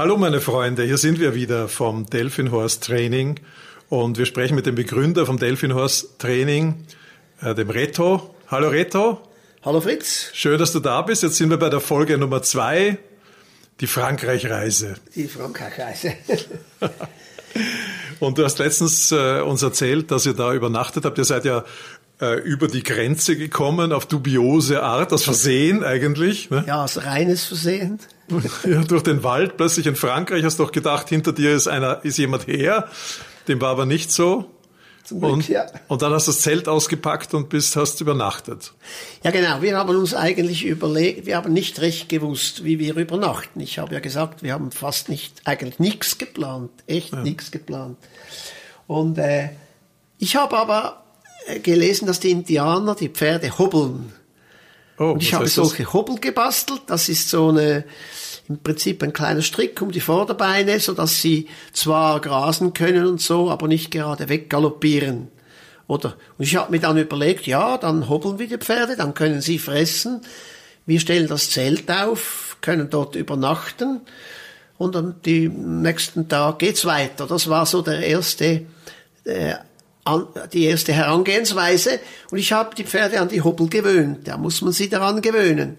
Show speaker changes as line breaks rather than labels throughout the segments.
Hallo meine Freunde, hier sind wir wieder vom Delfinhorst Training und wir sprechen mit dem Begründer vom Delfinhorst Training, äh, dem Reto. Hallo Reto.
Hallo Fritz.
Schön, dass du da bist. Jetzt sind wir bei der Folge Nummer zwei, die Frankreich-Reise.
Die Frankreich-Reise.
und du hast letztens äh, uns erzählt, dass ihr da übernachtet habt. Ihr seid ja äh, über die Grenze gekommen, auf dubiose Art, aus Versehen eigentlich.
Ne? Ja, aus reines Versehen.
Ja, durch den Wald, plötzlich in Frankreich hast du doch gedacht, hinter dir ist einer, ist jemand her. Dem war aber nicht so.
Zum Glück,
und,
ja.
und dann hast du das Zelt ausgepackt und bist, hast übernachtet.
Ja, genau. Wir haben uns eigentlich überlegt, wir haben nicht recht gewusst, wie wir übernachten. Ich habe ja gesagt, wir haben fast nicht, eigentlich nichts geplant. Echt ja. nichts geplant. Und äh, ich habe aber äh, gelesen, dass die Indianer die Pferde hobbeln. Oh, und ich habe solche das? Hobbel gebastelt. Das ist so eine, im Prinzip ein kleiner Strick um die Vorderbeine, so dass sie zwar grasen können und so, aber nicht gerade weggaloppieren. Oder? Und ich habe mir dann überlegt, ja, dann hobbeln wir die Pferde, dann können sie fressen. Wir stellen das Zelt auf, können dort übernachten und am nächsten Tag geht's weiter. Das war so der erste äh, die erste Herangehensweise und ich habe die Pferde an die Hubbel gewöhnt. Da muss man sie daran gewöhnen.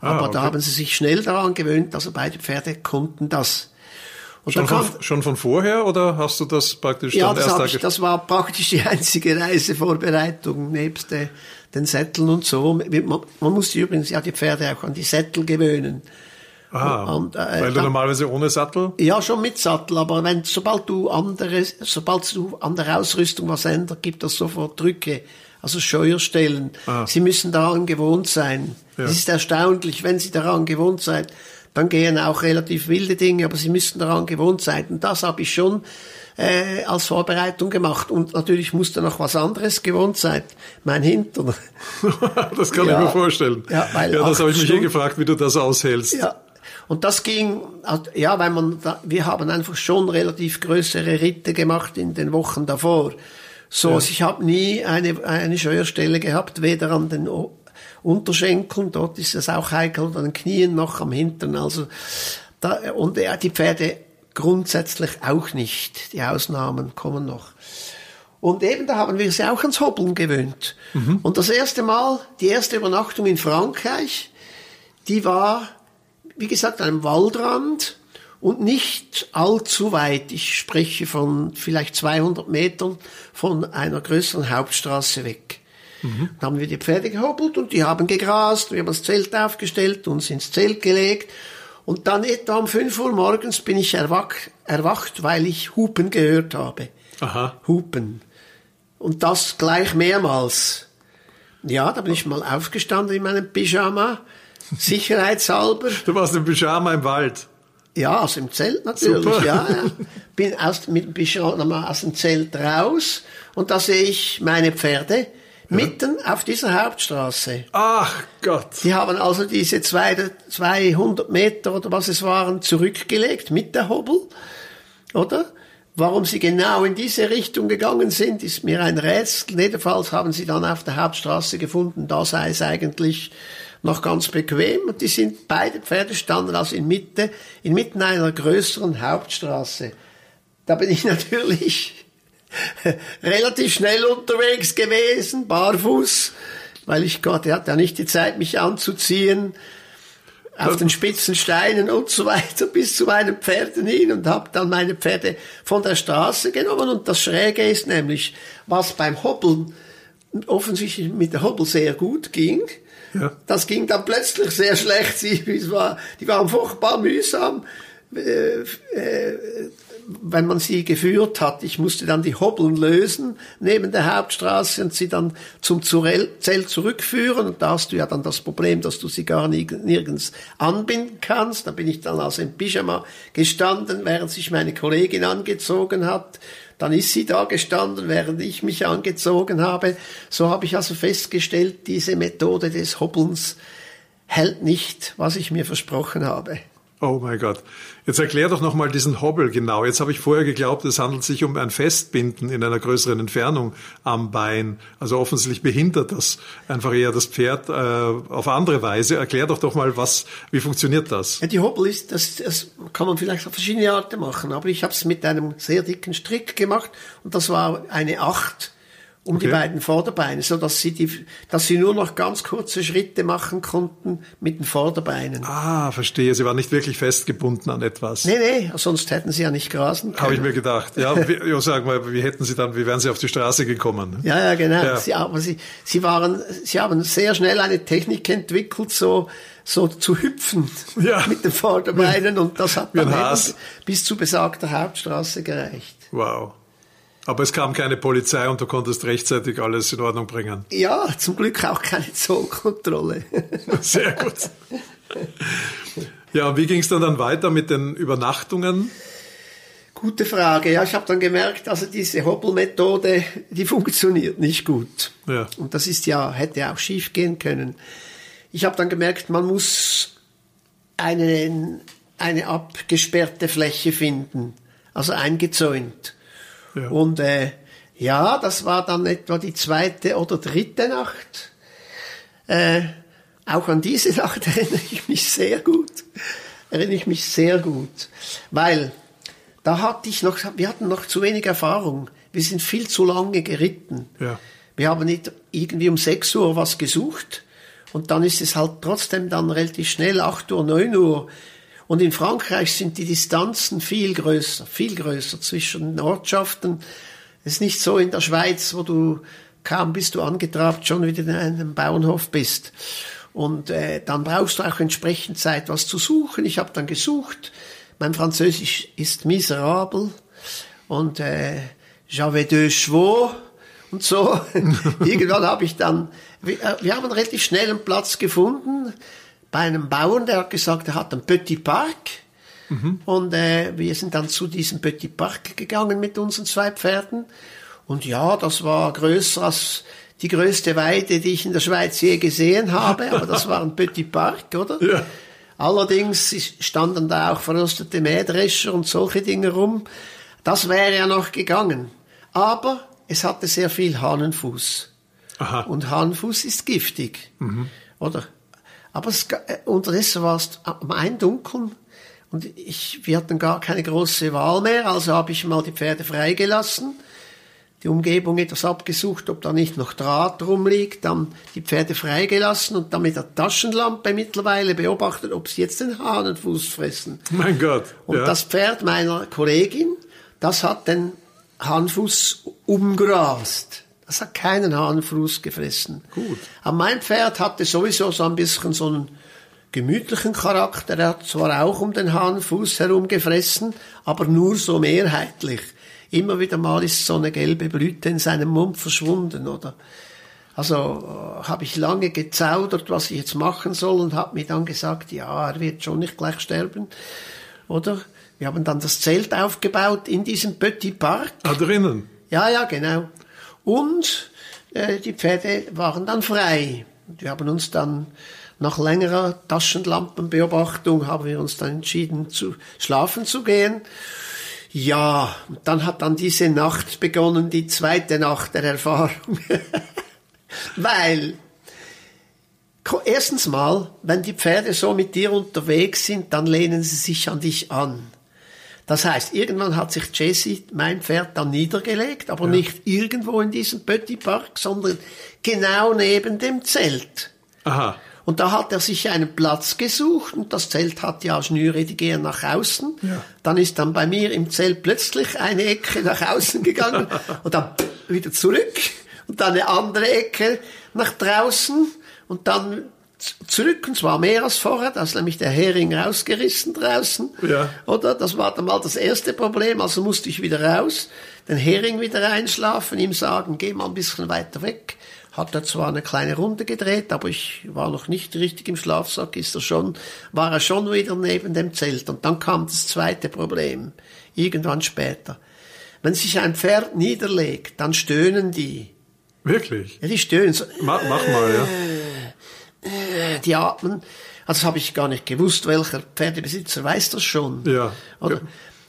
Ah, Aber okay. da haben sie sich schnell daran gewöhnt, also beide Pferde konnten das.
Und schon, von, schon von vorher oder hast du das praktisch
ja, dann erst ich, das war praktisch die einzige Reisevorbereitung nebst de, den Sätteln und so. Man, man musste übrigens ja die Pferde auch an die Sättel gewöhnen.
Aha, und, äh, weil du dann, normalerweise ohne Sattel?
Ja, schon mit Sattel, aber wenn, sobald du andere, sobald du an der Ausrüstung was ändert, gibt das sofort Drücke, also Scheuerstellen. Ah. Sie müssen daran gewohnt sein. Es ist erstaunlich, wenn Sie daran gewohnt seid, dann gehen auch relativ wilde Dinge, aber Sie müssen daran gewohnt sein. Und das habe ich schon äh, als Vorbereitung gemacht. Und natürlich musste noch was anderes gewohnt sein. Mein Hintern.
das kann ja, ich mir vorstellen. Ja, weil ja das habe ich mich eh gefragt, wie du das aushältst.
Ja, und das ging, ja, weil man, da, wir haben einfach schon relativ größere Ritte gemacht in den Wochen davor. So, ja. also ich habe nie eine, eine Scheuerstelle gehabt, weder an den Unterschenkeln, dort ist es auch heikel, an den Knien noch am Hintern. Also, da, und ja, die Pferde grundsätzlich auch nicht. Die Ausnahmen kommen noch. Und eben da haben wir sie auch ans Hobbeln gewöhnt. Mhm. Und das erste Mal, die erste Übernachtung in Frankreich, die war wie gesagt, einem Waldrand und nicht allzu weit. Ich spreche von vielleicht 200 Metern von einer größeren Hauptstraße weg. Mhm. Dann haben wir die Pferde gehobelt und die haben gegrast. Wir haben das Zelt aufgestellt, uns ins Zelt gelegt. Und dann etwa um 5 Uhr morgens bin ich erwacht, erwacht, weil ich Hupen gehört habe. Aha. Hupen. Und das gleich mehrmals. Ja, da bin ich mal aufgestanden in meinem Pyjama sicherheitshalber.
Du warst im Pyjama im Wald.
Ja, also im Zelt natürlich, Super. ja. Bin aus, mit dem Pyjama aus dem Zelt raus und da sehe ich meine Pferde ja. mitten auf dieser Hauptstraße.
Ach Gott.
Die haben also diese zwei, 200 Meter oder was es waren zurückgelegt mit der Hobbel, oder? Warum sie genau in diese Richtung gegangen sind, ist mir ein Rätsel. Jedenfalls haben sie dann auf der Hauptstraße gefunden, da sei es eigentlich noch ganz bequem. Und die sind beide Pferde standen also in Mitte, inmitten einer größeren Hauptstraße. Da bin ich natürlich relativ schnell unterwegs gewesen, barfuß, weil ich Gott, er hat ja nicht die Zeit, mich anzuziehen. Auf den spitzen Steinen und so weiter bis zu meinen Pferden hin und habe dann meine Pferde von der Straße genommen. Und das Schräge ist nämlich, was beim Hobbeln offensichtlich mit der Hobbel sehr gut ging, ja. Das ging dann plötzlich sehr schlecht. Sie, war, die waren furchtbar mühsam. Äh, äh, wenn man sie geführt hat. Ich musste dann die Hobbeln lösen neben der Hauptstraße und sie dann zum Zelt zurückführen. Und da hast du ja dann das Problem, dass du sie gar nirgends anbinden kannst. Da bin ich dann also im Pyjama gestanden, während sich meine Kollegin angezogen hat. Dann ist sie da gestanden, während ich mich angezogen habe. So habe ich also festgestellt, diese Methode des Hobbelns hält nicht, was ich mir versprochen habe.
Oh mein Gott. Jetzt erklär doch nochmal diesen Hobbel genau. Jetzt habe ich vorher geglaubt, es handelt sich um ein Festbinden in einer größeren Entfernung am Bein. Also offensichtlich behindert das einfach eher das Pferd äh, auf andere Weise. Erklär doch doch mal, was, wie funktioniert das?
Ja, die Hobbel ist, das, das kann man vielleicht auf verschiedene Arten machen, aber ich habe es mit einem sehr dicken Strick gemacht und das war eine Acht um okay. die beiden Vorderbeine, so dass sie die, dass sie nur noch ganz kurze Schritte machen konnten mit den Vorderbeinen.
Ah, verstehe. Sie waren nicht wirklich festgebunden an etwas.
Nee, nee, sonst hätten sie ja nicht grasen können.
Habe ich mir gedacht. Ja, wie, ja, sag mal, wie hätten sie dann, wie wären sie auf die Straße gekommen?
Ja, ja, genau. Ja. Sie, aber sie, sie waren, sie haben sehr schnell eine Technik entwickelt, so, so zu hüpfen ja. mit den Vorderbeinen und das hat dann bis zu besagter Hauptstraße gereicht.
Wow. Aber es kam keine Polizei und du konntest rechtzeitig alles in Ordnung bringen.
Ja, zum Glück auch keine Zollkontrolle.
Sehr gut. Ja, wie ging es dann, dann weiter mit den Übernachtungen?
Gute Frage. Ja, ich habe dann gemerkt, also diese Hobbelmethode, die funktioniert nicht gut. Ja. Und das ist ja, hätte auch schief gehen können. Ich habe dann gemerkt, man muss einen, eine abgesperrte Fläche finden, also eingezäunt. Und äh, ja, das war dann etwa die zweite oder dritte Nacht. Äh, auch an diese Nacht erinnere ich mich sehr gut. Erinnere ich mich sehr gut. Weil da hatte ich noch, wir hatten noch zu wenig Erfahrung. Wir sind viel zu lange geritten. Ja. Wir haben nicht irgendwie um 6 Uhr was gesucht. Und dann ist es halt trotzdem dann relativ schnell 8 Uhr, 9 Uhr. Und in Frankreich sind die Distanzen viel größer, viel größer zwischen den Ortschaften. Es ist nicht so in der Schweiz, wo du kaum bist du angetrabt, schon wieder in einem Bauernhof bist. Und äh, dann brauchst du auch entsprechend Zeit, was zu suchen. Ich habe dann gesucht. Mein Französisch ist miserabel. Und äh, j'avais deux chevaux und so. Irgendwann habe ich dann, wir, äh, wir haben relativ schnell einen Platz gefunden bei einem Bauern, der hat gesagt, er hat einen Petit Park. Mhm. Und äh, wir sind dann zu diesem Petit Park gegangen mit unseren zwei Pferden. Und ja, das war größer als die größte Weide, die ich in der Schweiz je gesehen habe. Aber das war ein Petit Park, oder? Ja. Allerdings standen da auch verrostete Mähdrescher und solche Dinge rum. Das wäre ja noch gegangen. Aber es hatte sehr viel Hahnenfuß. Aha. Und Hahnenfuß ist giftig. Mhm. Oder? Aber es, äh, unterdessen war es am Eindunkeln und ich, wir hatten gar keine große Wahl mehr, also habe ich mal die Pferde freigelassen, die Umgebung etwas abgesucht, ob da nicht noch Draht rumliegt, dann die Pferde freigelassen und dann mit der Taschenlampe mittlerweile beobachtet, ob sie jetzt den Hahnenfuß fressen.
Mein Gott.
Und ja. das Pferd meiner Kollegin, das hat den Hahnfuß umgrast. Das hat keinen Hahnenfuß gefressen. Gut. Aber mein Pferd hatte sowieso so ein bisschen so einen gemütlichen Charakter. Er hat zwar auch um den Hahnenfuß herum gefressen, aber nur so mehrheitlich. Immer wieder mal ist so eine gelbe Blüte in seinem Mund verschwunden, oder? Also äh, habe ich lange gezaudert, was ich jetzt machen soll und habe mir dann gesagt, ja, er wird schon nicht gleich sterben, oder? Wir haben dann das Zelt aufgebaut in diesem Petit Park.
Ah, drinnen?
Ja, ja, genau. Und äh, die Pferde waren dann frei. Wir haben uns dann nach längerer Taschenlampenbeobachtung haben wir uns dann entschieden zu schlafen zu gehen. Ja, und dann hat dann diese Nacht begonnen, die zweite Nacht der Erfahrung. Weil erstens mal, wenn die Pferde so mit dir unterwegs sind, dann lehnen sie sich an dich an. Das heißt, irgendwann hat sich Jesse, mein Pferd, dann niedergelegt, aber ja. nicht irgendwo in diesem Petit Park, sondern genau neben dem Zelt. Aha. Und da hat er sich einen Platz gesucht und das Zelt hat ja Schnüre, die gehen nach außen. Ja. Dann ist dann bei mir im Zelt plötzlich eine Ecke nach außen gegangen und dann wieder zurück und dann eine andere Ecke nach draußen und dann zurück, und zwar mehr als vorher, da ist nämlich der Hering rausgerissen draußen. Ja. Oder? Das war dann mal das erste Problem, also musste ich wieder raus, den Hering wieder einschlafen, ihm sagen, geh mal ein bisschen weiter weg. Hat er zwar eine kleine Runde gedreht, aber ich war noch nicht richtig im Schlafsack, ist er schon, war er schon wieder neben dem Zelt. Und dann kam das zweite Problem, irgendwann später. Wenn sich ein Pferd niederlegt, dann stöhnen die.
Wirklich?
Ja, die stöhnen so.
Mach, mach mal, ja
äh, die atmen. Also das habe ich gar nicht gewusst, welcher Pferdebesitzer weiß das schon.
Ja.
Oder?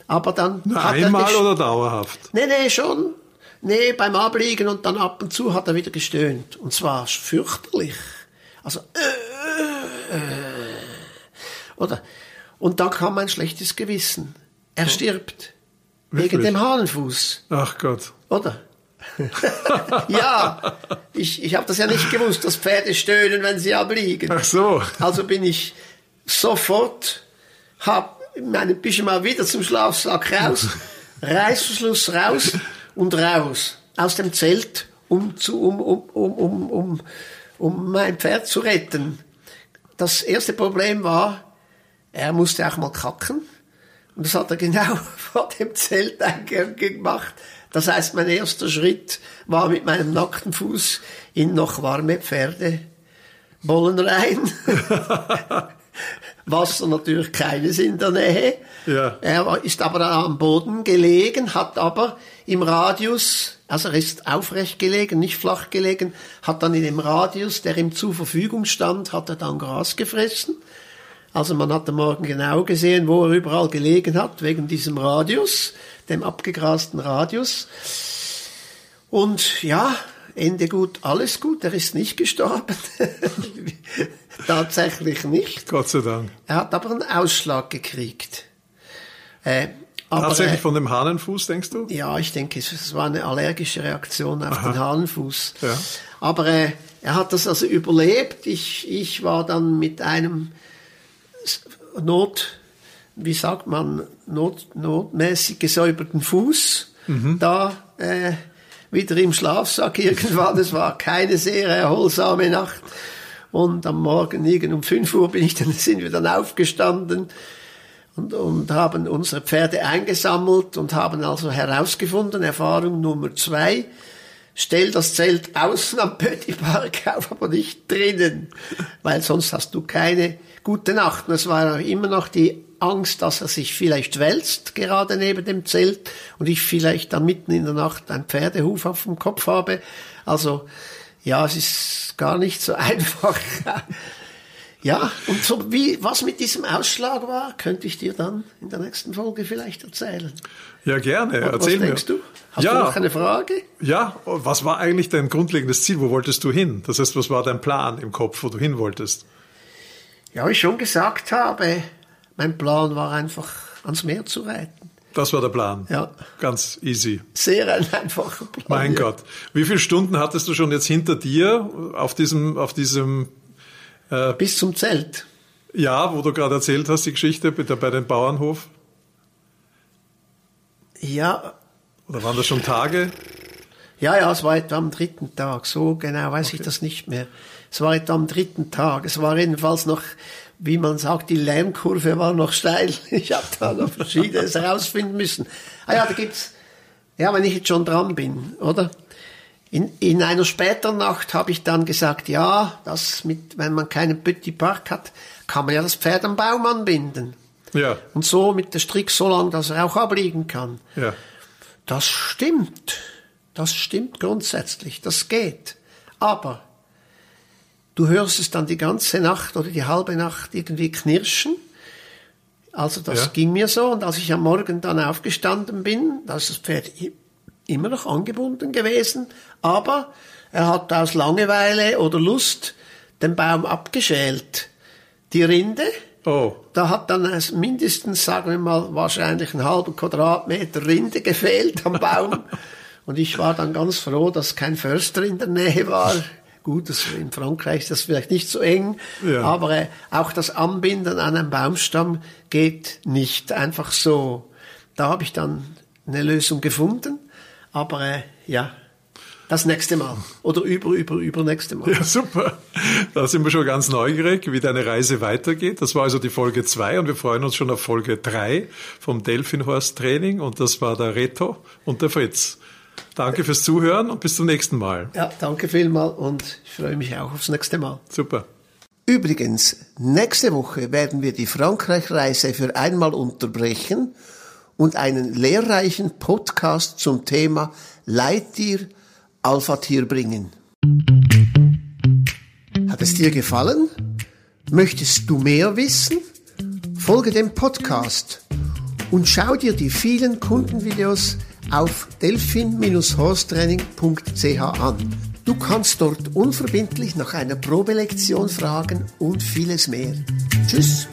Aber dann
Na,
hat er
einmal oder dauerhaft?
Nee, nee, schon. Nee, beim Abliegen und dann ab und zu hat er wieder gestöhnt. Und zwar fürchterlich. Also, äh, äh, oder? Und dann kam ein schlechtes Gewissen. Er stirbt. Wegen
Wirklich?
dem Hahnenfuß.
Ach Gott.
Oder? ja, ich, ich habe das ja nicht gewusst, dass Pferde stöhnen, wenn sie abliegen.
Ach so.
Also bin ich sofort, hab meinen Pyjama wieder zum Schlafsack raus, Reißverschluss raus und raus aus dem Zelt, um, zu, um, um, um, um, um, um mein Pferd zu retten. Das erste Problem war, er musste auch mal kacken. Und das hat er genau vor dem Zelteingang gemacht. Das heißt, mein erster Schritt war mit meinem nackten Fuß in noch warme Pferdebollen rein. Wasser natürlich keines in der Nähe.
Ja.
Er ist aber am Boden gelegen, hat aber im Radius, also er ist aufrecht gelegen, nicht flach gelegen, hat dann in dem Radius, der ihm zur Verfügung stand, hat er dann Gras gefressen. Also man hat am Morgen genau gesehen, wo er überall gelegen hat, wegen diesem Radius, dem abgegrasten Radius. Und ja, Ende gut, alles gut, er ist nicht gestorben. Tatsächlich nicht.
Gott sei Dank.
Er hat aber einen Ausschlag gekriegt. Äh, aber,
Tatsächlich von dem Hahnenfuß, denkst du?
ja, ich denke, es, war eine allergische Reaktion auf den Hahnenfuß.
Ja.
Aber äh, er hat das also überlebt. Ich, ich war dann mit einem Not, wie sagt man, not, notmäßig gesäuberten Fuß da äh, wieder im Schlafsack irgendwann. Es war keine sehr erholsame Nacht. Und am Morgen irgend um 5 Uhr bin ich dann, sind wir dann aufgestanden und, und haben unsere Pferde eingesammelt und haben also herausgefunden, Erfahrung Nummer zwei, stell das Zelt außen am Petit Park auf, aber nicht drinnen, weil sonst hast du keine gute Nacht. Und es war immer noch die Angst, dass er sich vielleicht wälzt, gerade neben dem Zelt, und ich vielleicht dann mitten in der Nacht einen Pferdehuf auf dem Kopf habe. Also, ja, es ist gar nicht so einfach. Ja, und so wie, was mit diesem Ausschlag war, könnte ich dir dann in der nächsten Folge vielleicht erzählen.
Ja, gerne.
Was
Erzähl mir.
denkst du? Hast
ja,
du noch eine Frage?
ja, was war eigentlich dein grundlegendes Ziel? Wo wolltest du hin? Das heißt, was war dein Plan im Kopf, wo du hin wolltest?
Ja, wie ich schon gesagt habe, mein Plan war einfach ans Meer zu reiten.
Das war der Plan.
Ja.
Ganz easy.
Sehr ein einfacher Plan.
Mein
ja.
Gott. Wie viele Stunden hattest du schon jetzt hinter dir auf diesem, auf diesem,
Bis zum Zelt.
Jahr, wo du gerade erzählt hast, die Geschichte bei, bei dem Bauernhof?
Ja,
Oder waren das schon Tage?
ja, ja, es war etwa am dritten Tag. So genau weiß ich das nicht mehr. Es war etwa am dritten Tag. Es war jedenfalls noch, wie man sagt, die Lärmkurve war noch steil. Ich habe da noch Verschiedenes herausfinden müssen. Ah ja, da gibt's, ja, wenn ich jetzt schon dran bin, oder? In, in einer späteren Nacht habe ich dann gesagt, ja, das mit, wenn man keinen Petit Park hat, kann man ja das Pferd am Baum anbinden.
Ja,
Und so mit der Strick so lang, dass er auch abliegen kann.
ja.
Das stimmt. Das stimmt grundsätzlich. Das geht. Aber du hörst es dann die ganze Nacht oder die halbe Nacht irgendwie knirschen. Also das
Ja.
ging mir so. Und als ich am Morgen dann aufgestanden bin, da ist das Pferd immer noch angebunden gewesen. Aber er hat aus Langeweile oder Lust den Baum abgeschält. Die Rinde,
Oh,
da hat dann es mindestens, sagen wir mal, wahrscheinlich einen halben Quadratmeter Rinde gefehlt am Baum. Und ich war dann ganz froh, dass kein Förster in der Nähe war. Gut, das, in Frankreich ist das vielleicht nicht so eng,
Ja.
aber äh, auch das Anbinden an einem Baumstamm geht nicht einfach so. Da habe ich dann eine Lösung gefunden, aber äh, ja, das nächste Mal oder über, über, über nächste Mal.
ja, super. Da sind wir schon ganz neugierig, wie deine Reise weitergeht. Das war also die Folge zwei und wir freuen uns schon auf Folge drei vom Delfinhorst Training und das war der Reto und der Fritz. Danke fürs Zuhören und bis zum nächsten Mal.
Ja, danke vielmals und ich freue mich auch aufs nächste Mal.
Super.
Übrigens, nächste Woche werden wir die Frankreich-Reise für einmal unterbrechen und einen lehrreichen Podcast zum Thema Leittier, Alpha-Tier bringen. Hat es dir gefallen? Möchtest du mehr wissen? Folge dem Podcast und schau dir die vielen Kundenvideos auf delphin-horstraining.ch an. Du kannst dort unverbindlich nach einer Probelektion fragen und vieles mehr. Tschüss!